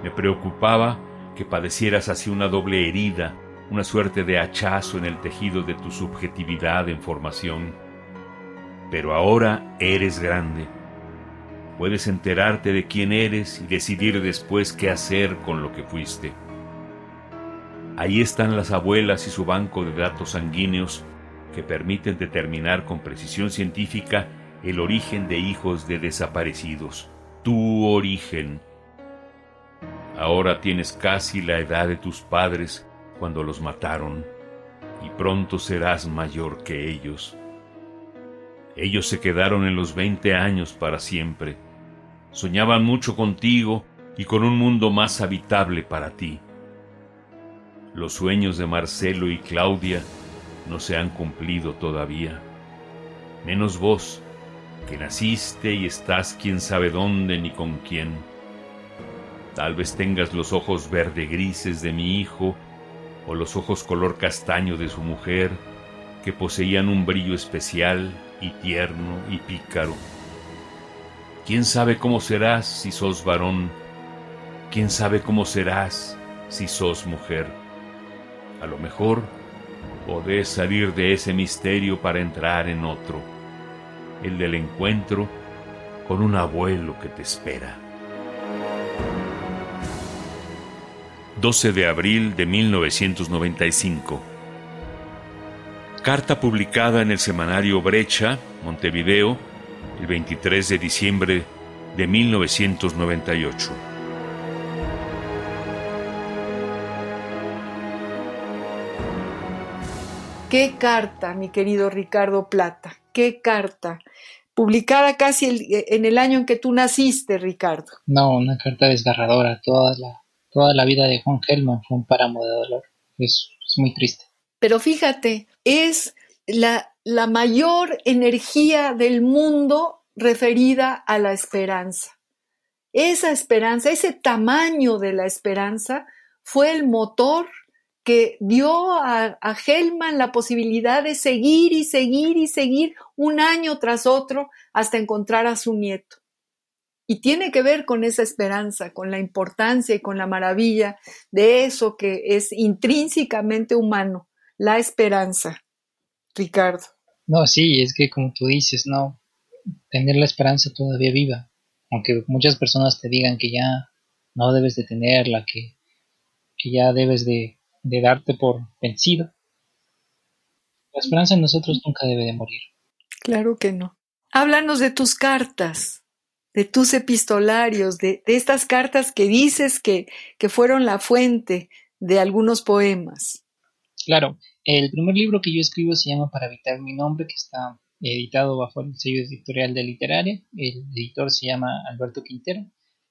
Me preocupaba que padecieras así una doble herida, una suerte de hachazo en el tejido de tu subjetividad en formación pero ahora eres grande. Puedes enterarte de quién eres y decidir después qué hacer con lo que fuiste. Ahí están las abuelas y su banco de datos sanguíneos que permiten determinar con precisión científica el origen de hijos de desaparecidos, tu origen. Ahora tienes casi la edad de tus padres cuando los mataron y pronto serás mayor que ellos. Ellos se quedaron en los veinte años para siempre. Soñaban mucho contigo y con un mundo más habitable para ti. Los sueños de Marcelo y Claudia no se han cumplido todavía. Menos vos, que naciste y estás quién sabe dónde ni con quién. Tal vez tengas los ojos verde grises de mi hijo o los ojos color castaño de su mujer, que poseían un brillo especial y tierno y pícaro. ¿Quién sabe cómo serás si sos varón? ¿Quién sabe cómo serás si sos mujer? A lo mejor podés salir de ese misterio para entrar en otro, el del encuentro con un abuelo que te espera. 12 de abril de 1995 Carta publicada en el semanario Brecha, Montevideo, el 23 de diciembre de 1998. Qué carta, mi querido Ricardo Plata, qué carta. Publicada casi en el año en que tú naciste, Ricardo. No, una carta desgarradora. Toda la, toda la vida de Juan Gelman fue un páramo de dolor. es muy triste. Pero fíjate, es la, la mayor energía del mundo referida a la esperanza. Esa esperanza, ese tamaño de la esperanza fue el motor que dio a, a Hellman la posibilidad de seguir y seguir y seguir un año tras otro hasta encontrar a su nieto. Y tiene que ver con esa esperanza, con la importancia y con la maravilla de eso que es intrínsecamente humano, la esperanza. Ricardo. No, sí, es que como tú dices, no, tener la esperanza todavía viva, aunque muchas personas te digan que ya no debes de tenerla, que, que ya debes de, de darte por vencido. La esperanza en nosotros nunca debe de morir. Claro que no. Háblanos de tus cartas de tus epistolarios, de, estas cartas que dices que, que fueron la fuente de algunos poemas. Claro, el primer libro que yo escribo se llama Para evitar mi nombre, que está editado bajo el sello editorial de Literaria. El editor se llama Alberto Quintero.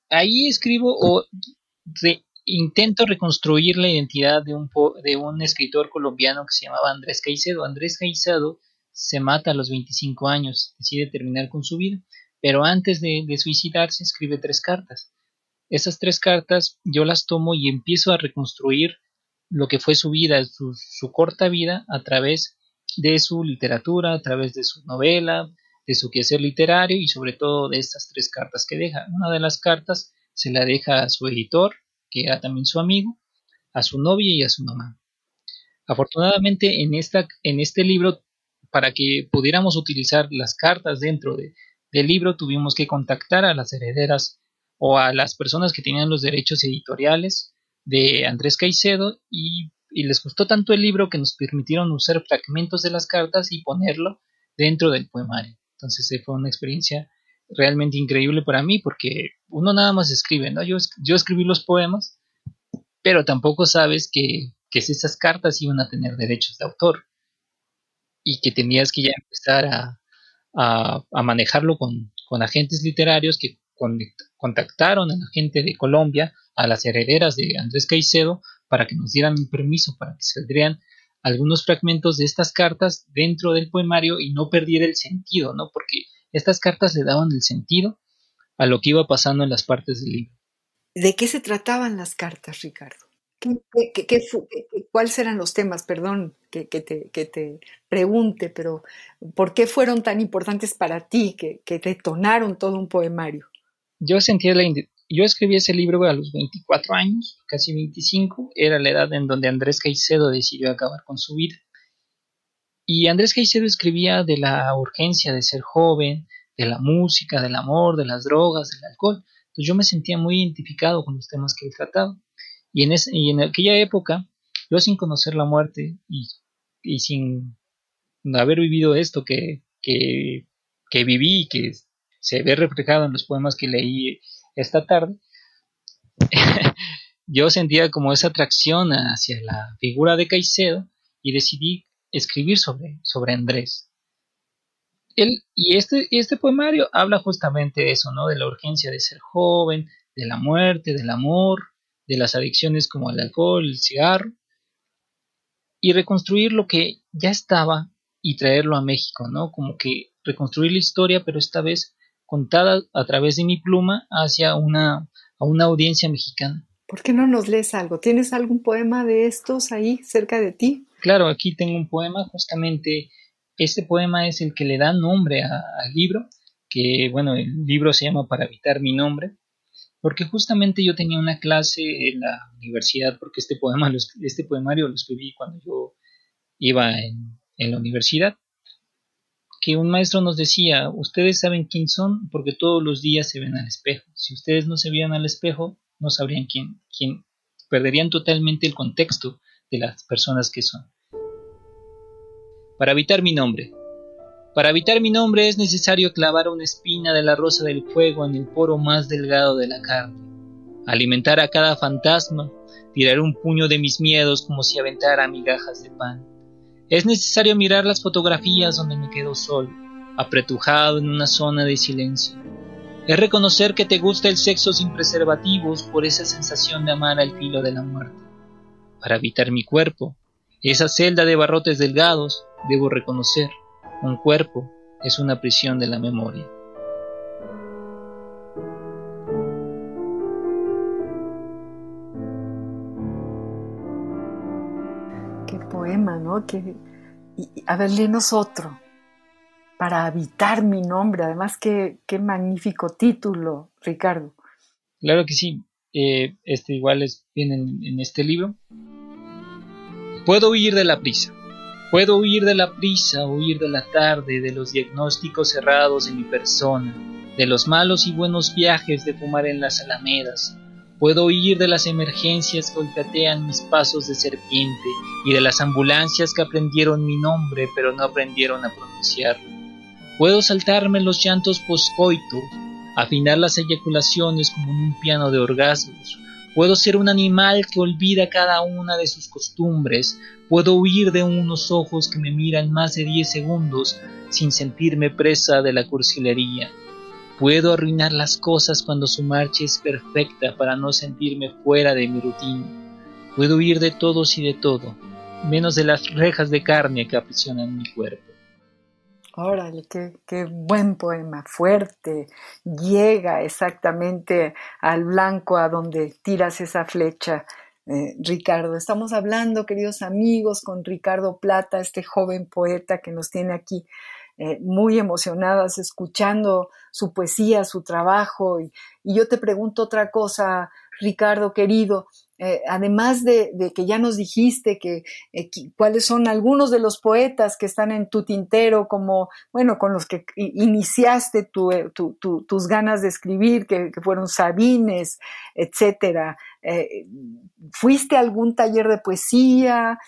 Ahí escribo o intento reconstruir la identidad de un, de un escritor colombiano que se llamaba Andrés Caicedo. Andrés Caicedo se mata a los 25 años, decide terminar con su vida pero antes de, suicidarse escribe tres cartas. Esas tres cartas yo las tomo y empiezo a reconstruir lo que fue su vida, su, corta vida, a través de su literatura, a través de su novela, de su quehacer literario y sobre todo de estas tres cartas que deja. Una de las cartas se la deja a su editor, que era también su amigo, a su novia y a su mamá. Afortunadamente en, esta, en este libro, para que pudiéramos utilizar las cartas dentro de, del libro tuvimos que contactar a las herederas o a las personas que tenían los derechos editoriales de Andrés Caicedo y, les gustó tanto el libro que nos permitieron usar fragmentos de las cartas y ponerlo dentro del poemario. Entonces eh, fue una experiencia realmente increíble para mí porque uno nada más escribe, ¿no? Yo, yo escribí los poemas, pero tampoco sabes que, que esas cartas iban a tener derechos de autor y que tenías que ya empezar a, a, manejarlo con, agentes literarios que contactaron a la gente de Colombia, a las herederas de Andrés Caicedo, para que nos dieran un permiso para que saldrían algunos fragmentos de estas cartas dentro del poemario y no perdiera el sentido, ¿no? Porque estas cartas le daban el sentido a lo que iba pasando en las partes del libro. ¿De qué se trataban las cartas, Ricardo? cuáles eran los temas? Perdón que, te, que, te, pregunte, pero ¿por qué fueron tan importantes para ti que, que detonaron todo un poemario? Yo sentía la... Yo escribí ese libro a los 24 años, casi 25, era la edad en donde Andrés Caicedo decidió acabar con su vida. Y Andrés Caicedo escribía de la urgencia de ser joven, de la música, del amor, de las drogas, del alcohol. Entonces yo me sentía muy identificado con los temas que él trataba. Y en, aquella época, yo sin conocer la muerte y, sin haber vivido esto que viví y que se ve reflejado en los poemas que leí esta tarde, *laughs* yo sentía como esa atracción hacia la figura de Caicedo y decidí escribir sobre, sobre Andrés. Él, y este, este poemario habla justamente de eso, ¿no? De la urgencia de ser joven, de la muerte, del amor, de las adicciones como el alcohol, el cigarro, y reconstruir lo que ya estaba y traerlo a México, ¿no? Como que reconstruir la historia, pero esta vez contada a través de mi pluma hacia una, a una audiencia mexicana. ¿Por qué no nos lees algo? ¿Tienes algún poema de estos ahí cerca de ti? Claro, aquí tengo un poema, justamente este poema es el que le da nombre al libro, que bueno, el libro se llama Para evitar mi nombre, porque justamente yo tenía una clase en la universidad, porque este, poema, este poemario lo escribí cuando yo iba en, en la universidad, que un maestro nos decía, ustedes saben quién son porque todos los días se ven al espejo. Si ustedes no se vieran al espejo, no sabrían quién, quién, perderían totalmente el contexto de las personas que son. Para evitar mi nombre, para evitar mi nombre es necesario clavar una espina de la rosa del fuego en el poro más delgado de la carne, alimentar a cada fantasma, tirar un puño de mis miedos como si aventara migajas de pan. Es necesario mirar las fotografías donde me quedo solo, apretujado en una zona de silencio. Es reconocer que te gusta el sexo sin preservativos por esa sensación de amar al filo de la muerte. Para evitar mi cuerpo, esa celda de barrotes delgados, debo reconocer un cuerpo es una prisión de la memoria. poema, ¿no? Que, a ver, léenos otro. Para habitar mi nombre. Además, qué, qué magnífico título, Ricardo. Claro que sí. Eh, este igual es, viene en este libro. Puedo huir de la prisa. Puedo huir de la prisa, huir de la tarde, de los diagnósticos cerrados en mi persona, de los malos y buenos viajes de fumar en las alamedas. Puedo huir de las emergencias que olfatean mis pasos de serpiente y de las ambulancias que aprendieron mi nombre pero no aprendieron a pronunciarlo. Puedo saltarme los llantos poscoitos, afinar las eyaculaciones como en un piano de orgasmos, Puedo ser un animal que olvida cada una de sus costumbres. Puedo huir de unos ojos que me miran más de diez segundos sin sentirme presa de la cursilería. Puedo arruinar las cosas cuando su marcha es perfecta para no sentirme fuera de mi rutina. Puedo huir de todos y de todo, menos de las rejas de carne que aprisionan mi cuerpo. Órale, qué, buen poema, fuerte, llega exactamente al blanco a donde tiras esa flecha, eh, Ricardo. Estamos hablando, queridos amigos, con Ricardo Plata, este joven poeta que nos tiene aquí eh, muy emocionadas escuchando su poesía, su trabajo. y yo te pregunto otra cosa, Ricardo, querido. Eh, además de, que ya nos dijiste que, eh, cuáles son algunos de los poetas que están en tu tintero, como, bueno, con los que iniciaste eh, tus ganas de escribir, que, fueron Sabines, etcétera. ¿Fuiste a algún taller de poesía?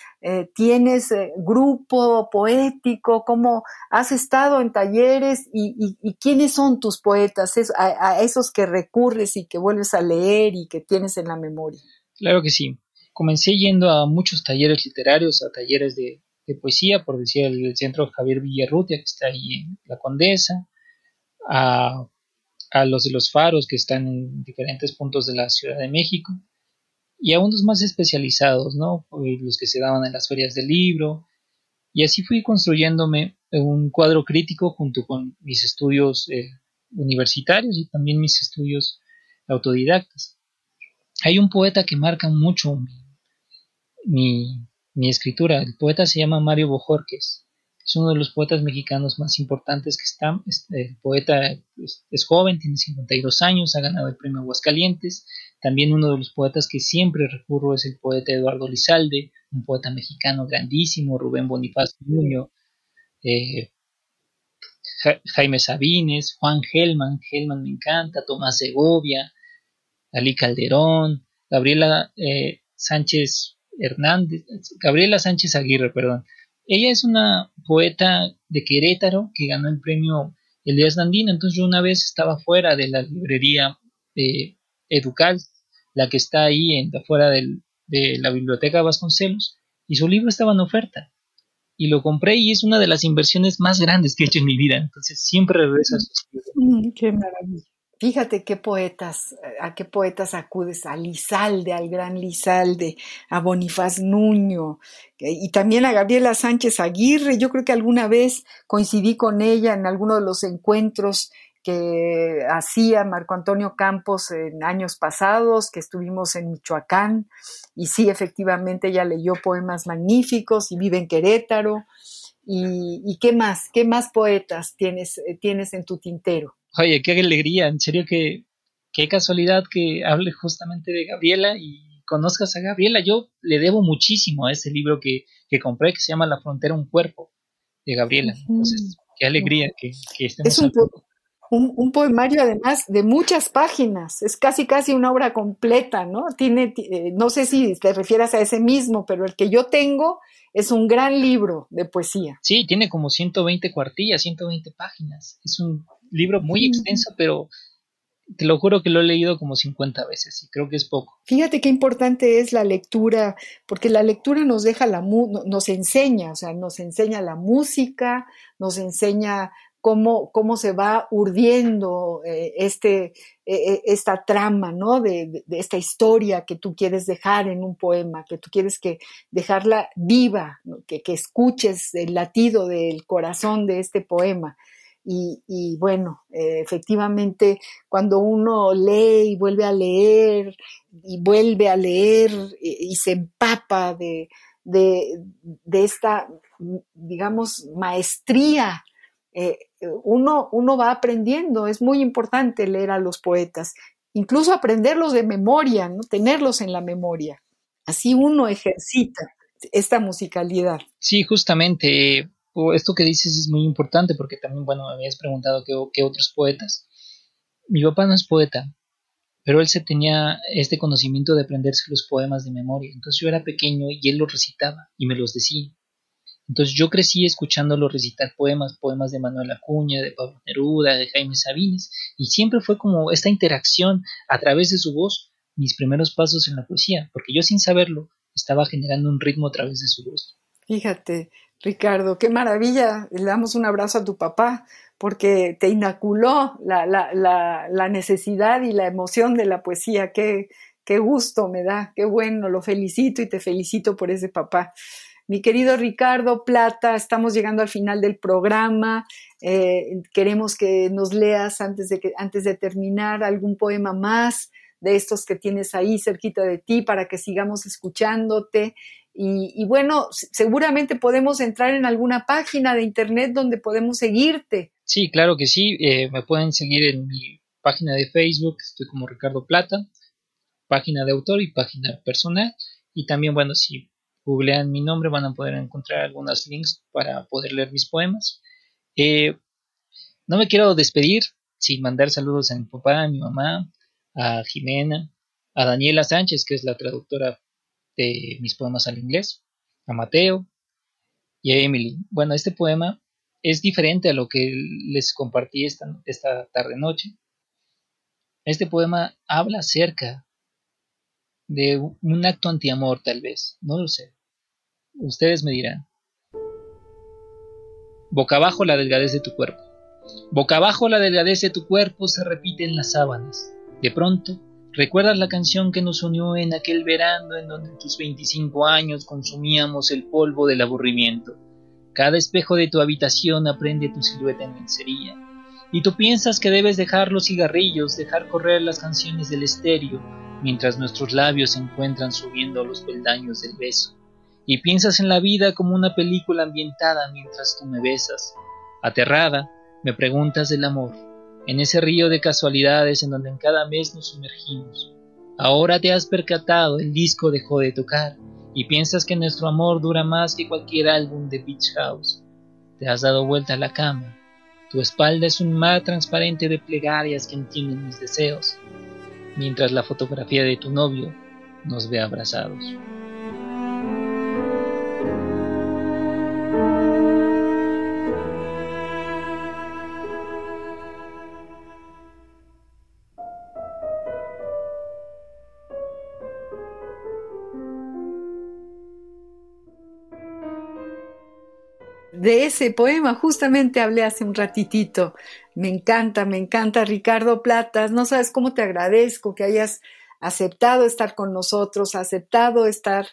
¿Tienes grupo poético? ¿Cómo has estado en talleres? ¿Y, quiénes son tus poetas? a esos que recurres y que vuelves a leer y que tienes en la memoria. Claro que sí. Comencé yendo a muchos talleres literarios, a talleres de, poesía, por decir el, centro Javier Villarrutia, que está ahí en La Condesa, a, los de los faros, que están en diferentes puntos de la Ciudad de México, y a unos más especializados, ¿no? Los que se daban en las ferias del libro, y así fui construyéndome un cuadro crítico junto con mis estudios eh, universitarios y también mis estudios autodidactas. Hay un poeta que marca mucho mi, escritura. El poeta se llama Mario Bojorques. Es uno de los poetas mexicanos más importantes que están. El poeta es, joven, tiene 52 años, ha ganado el premio Aguascalientes. También uno de los poetas que siempre recurro es el poeta Eduardo Lizalde, un poeta mexicano grandísimo, Rubén Bonifacio Nuño, eh, Jaime Sabines, Juan Gelman, Gelman me encanta, Tomás Segovia, Ali Calderón, Gabriela eh, Sánchez Hernández, Gabriela Sánchez Aguirre, perdón. Ella es una poeta de Querétaro que ganó el premio Elías Dandina. Entonces yo una vez estaba fuera de la librería eh, Educal, la que está ahí en, afuera de la biblioteca Vasconcelos, y su libro estaba en oferta. Y lo compré y es una de las inversiones más grandes que he hecho en mi vida. Entonces siempre regreso a sus libros. Mm, qué. Fíjate qué poetas, eh, a qué poetas acudes, a Lizalde, al gran Lizalde, a Bonifaz Nuño y también a Gabriela Sánchez Aguirre. Yo creo que alguna vez coincidí con ella en alguno de los encuentros que hacía Marco Antonio Campos en años pasados, que estuvimos en Michoacán, y sí, efectivamente ella leyó poemas magníficos y vive en Querétaro. ¿Y, qué más? ¿Qué más poetas tienes, eh, tienes en tu tintero? Oye, qué alegría, en serio que qué casualidad que hable justamente de Gabriela y conozcas a Gabriela. Yo le debo muchísimo a ese libro que, que compré que se llama La frontera, un cuerpo de Gabriela. Entonces, qué alegría que, que estemos es un, un, poemario además de muchas páginas, es casi casi una obra completa, ¿no? Tiene, eh, no sé si te refieras a ese mismo, pero el que yo tengo es un gran libro de poesía. Sí, tiene como 120 cuartillas, 120 páginas. Es un libro muy extenso, pero te lo juro que lo he leído como 50 veces y creo que es poco. Fíjate qué importante es la lectura, porque la lectura nos deja la nos enseña, o sea, nos enseña la música, nos enseña cómo, cómo se va urdiendo eh, este, e, e, esta trama, ¿no? De, esta historia que tú quieres dejar en un poema, que tú quieres que dejarla viva, que, que escuches el latido del corazón de este poema. Y, bueno, eh, efectivamente, cuando uno lee y vuelve a leer y vuelve a leer y, se empapa de, de, esta, digamos, maestría, eh, uno, uno va aprendiendo. Es muy importante leer a los poetas, incluso aprenderlos de memoria, ¿no? tenerlos en la memoria. Así uno ejercita esta musicalidad. Sí, justamente esto que dices es muy importante porque también, bueno, me habías preguntado qué, otros poetas. Mi papá no es poeta, pero él se tenía este conocimiento de aprenderse los poemas de memoria. Entonces yo era pequeño y él los recitaba y me los decía. Entonces yo crecí escuchándolo recitar poemas, poemas de Manuel Acuña, de Pablo Neruda, de Jaime Sabines, y siempre fue como esta interacción a través de su voz, mis primeros pasos en la poesía, porque yo sin saberlo estaba generando un ritmo a través de su voz. Fíjate, Ricardo, qué maravilla. Le damos un abrazo a tu papá porque te inoculó la, la, la, la necesidad y la emoción de la poesía. Qué, qué gusto me da, qué bueno, lo felicito y te felicito por ese papá. Mi querido Ricardo Plata, estamos llegando al final del programa. Eh, queremos que nos leas antes de, que, antes de terminar algún poema más de estos que tienes ahí cerquita de ti para que sigamos escuchándote y, bueno, seguramente podemos entrar en alguna página de internet donde podemos seguirte. Sí, claro que sí. Eh, me pueden seguir en mi página de Facebook, estoy como Ricardo Plata, página de autor y página personal. Y también, bueno, si googlean mi nombre van a poder encontrar algunos links para poder leer mis poemas. Eh, no me quiero despedir sin mandar saludos a mi papá, a mi mamá, a Jimena, a Daniela Sánchez, que es la traductora de mis poemas al inglés, a Mateo y a Emily. Bueno, este poema es diferente a lo que les compartí esta, esta tarde-noche. Este poema habla acerca de un acto antiamor, tal vez, no lo sé. Ustedes me dirán. Boca abajo la delgadez de tu cuerpo. Boca abajo la delgadez de tu cuerpo se repite en las sábanas. De pronto, ¿Recuerdas la canción que nos unió en aquel verano en donde en tus 25 años consumíamos el polvo del aburrimiento? Cada espejo de tu habitación aprende tu silueta en lencería. Y tú piensas que debes dejar los cigarrillos, dejar correr las canciones del estéreo, mientras nuestros labios se encuentran subiendo los peldaños del beso. Y piensas en la vida como una película ambientada mientras tú me besas. Aterrada, me preguntas del amor en ese río de casualidades en donde en cada mes nos sumergimos. Ahora te has percatado, el disco dejó de tocar y piensas que nuestro amor dura más que cualquier álbum de Beach House. Te has dado vuelta a la cama. Tu espalda es un mar transparente de plegarias que entienden mis deseos, mientras la fotografía de tu novio nos ve abrazados. De ese poema justamente hablé hace un ratitito. Me encanta, me encanta Ricardo Platas. No sabes cómo te agradezco que hayas aceptado estar con nosotros, aceptado estar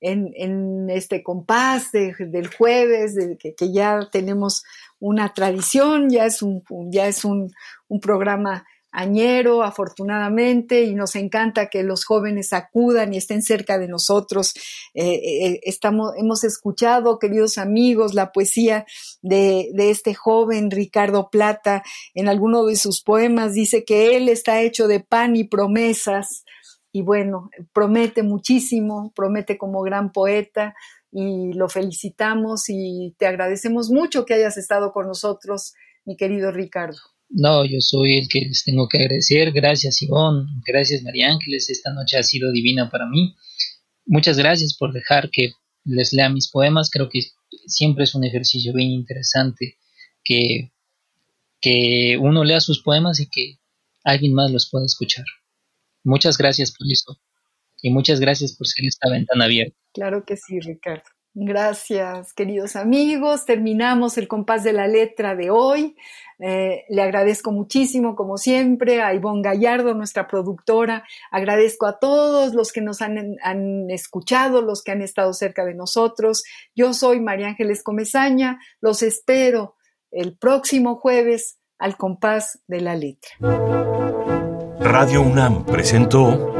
en, este compás del jueves, de, que, ya tenemos una tradición, ya es un, ya es un programa añero, afortunadamente, y nos encanta que los jóvenes acudan y estén cerca de nosotros. Eh, eh, estamos, hemos escuchado, queridos amigos, la poesía de, de, este joven Ricardo Plata. En alguno de sus poemas dice que él está hecho de pan y promesas. Y bueno, promete muchísimo, promete como gran poeta y lo felicitamos y te agradecemos mucho que hayas estado con nosotros, mi querido Ricardo. No, yo soy el que les tengo que agradecer. Gracias, Ivonne. Gracias, María Ángeles. Esta noche ha sido divina para mí. Muchas gracias por dejar que les lea mis poemas. Creo que siempre es un ejercicio bien interesante que, que uno lea sus poemas y que alguien más los pueda escuchar. Muchas gracias por eso. Y muchas gracias por ser esta ventana abierta. Claro que sí, Ricardo. Gracias, queridos amigos. Terminamos el compás de la letra de hoy. Eh, le agradezco muchísimo, como siempre, a Ivonne Gallardo, nuestra productora. Agradezco a todos los que nos han, han, escuchado, los que han estado cerca de nosotros. Yo soy María Ángeles Comezaña. Los espero el próximo jueves al compás de la letra. Radio UNAM presentó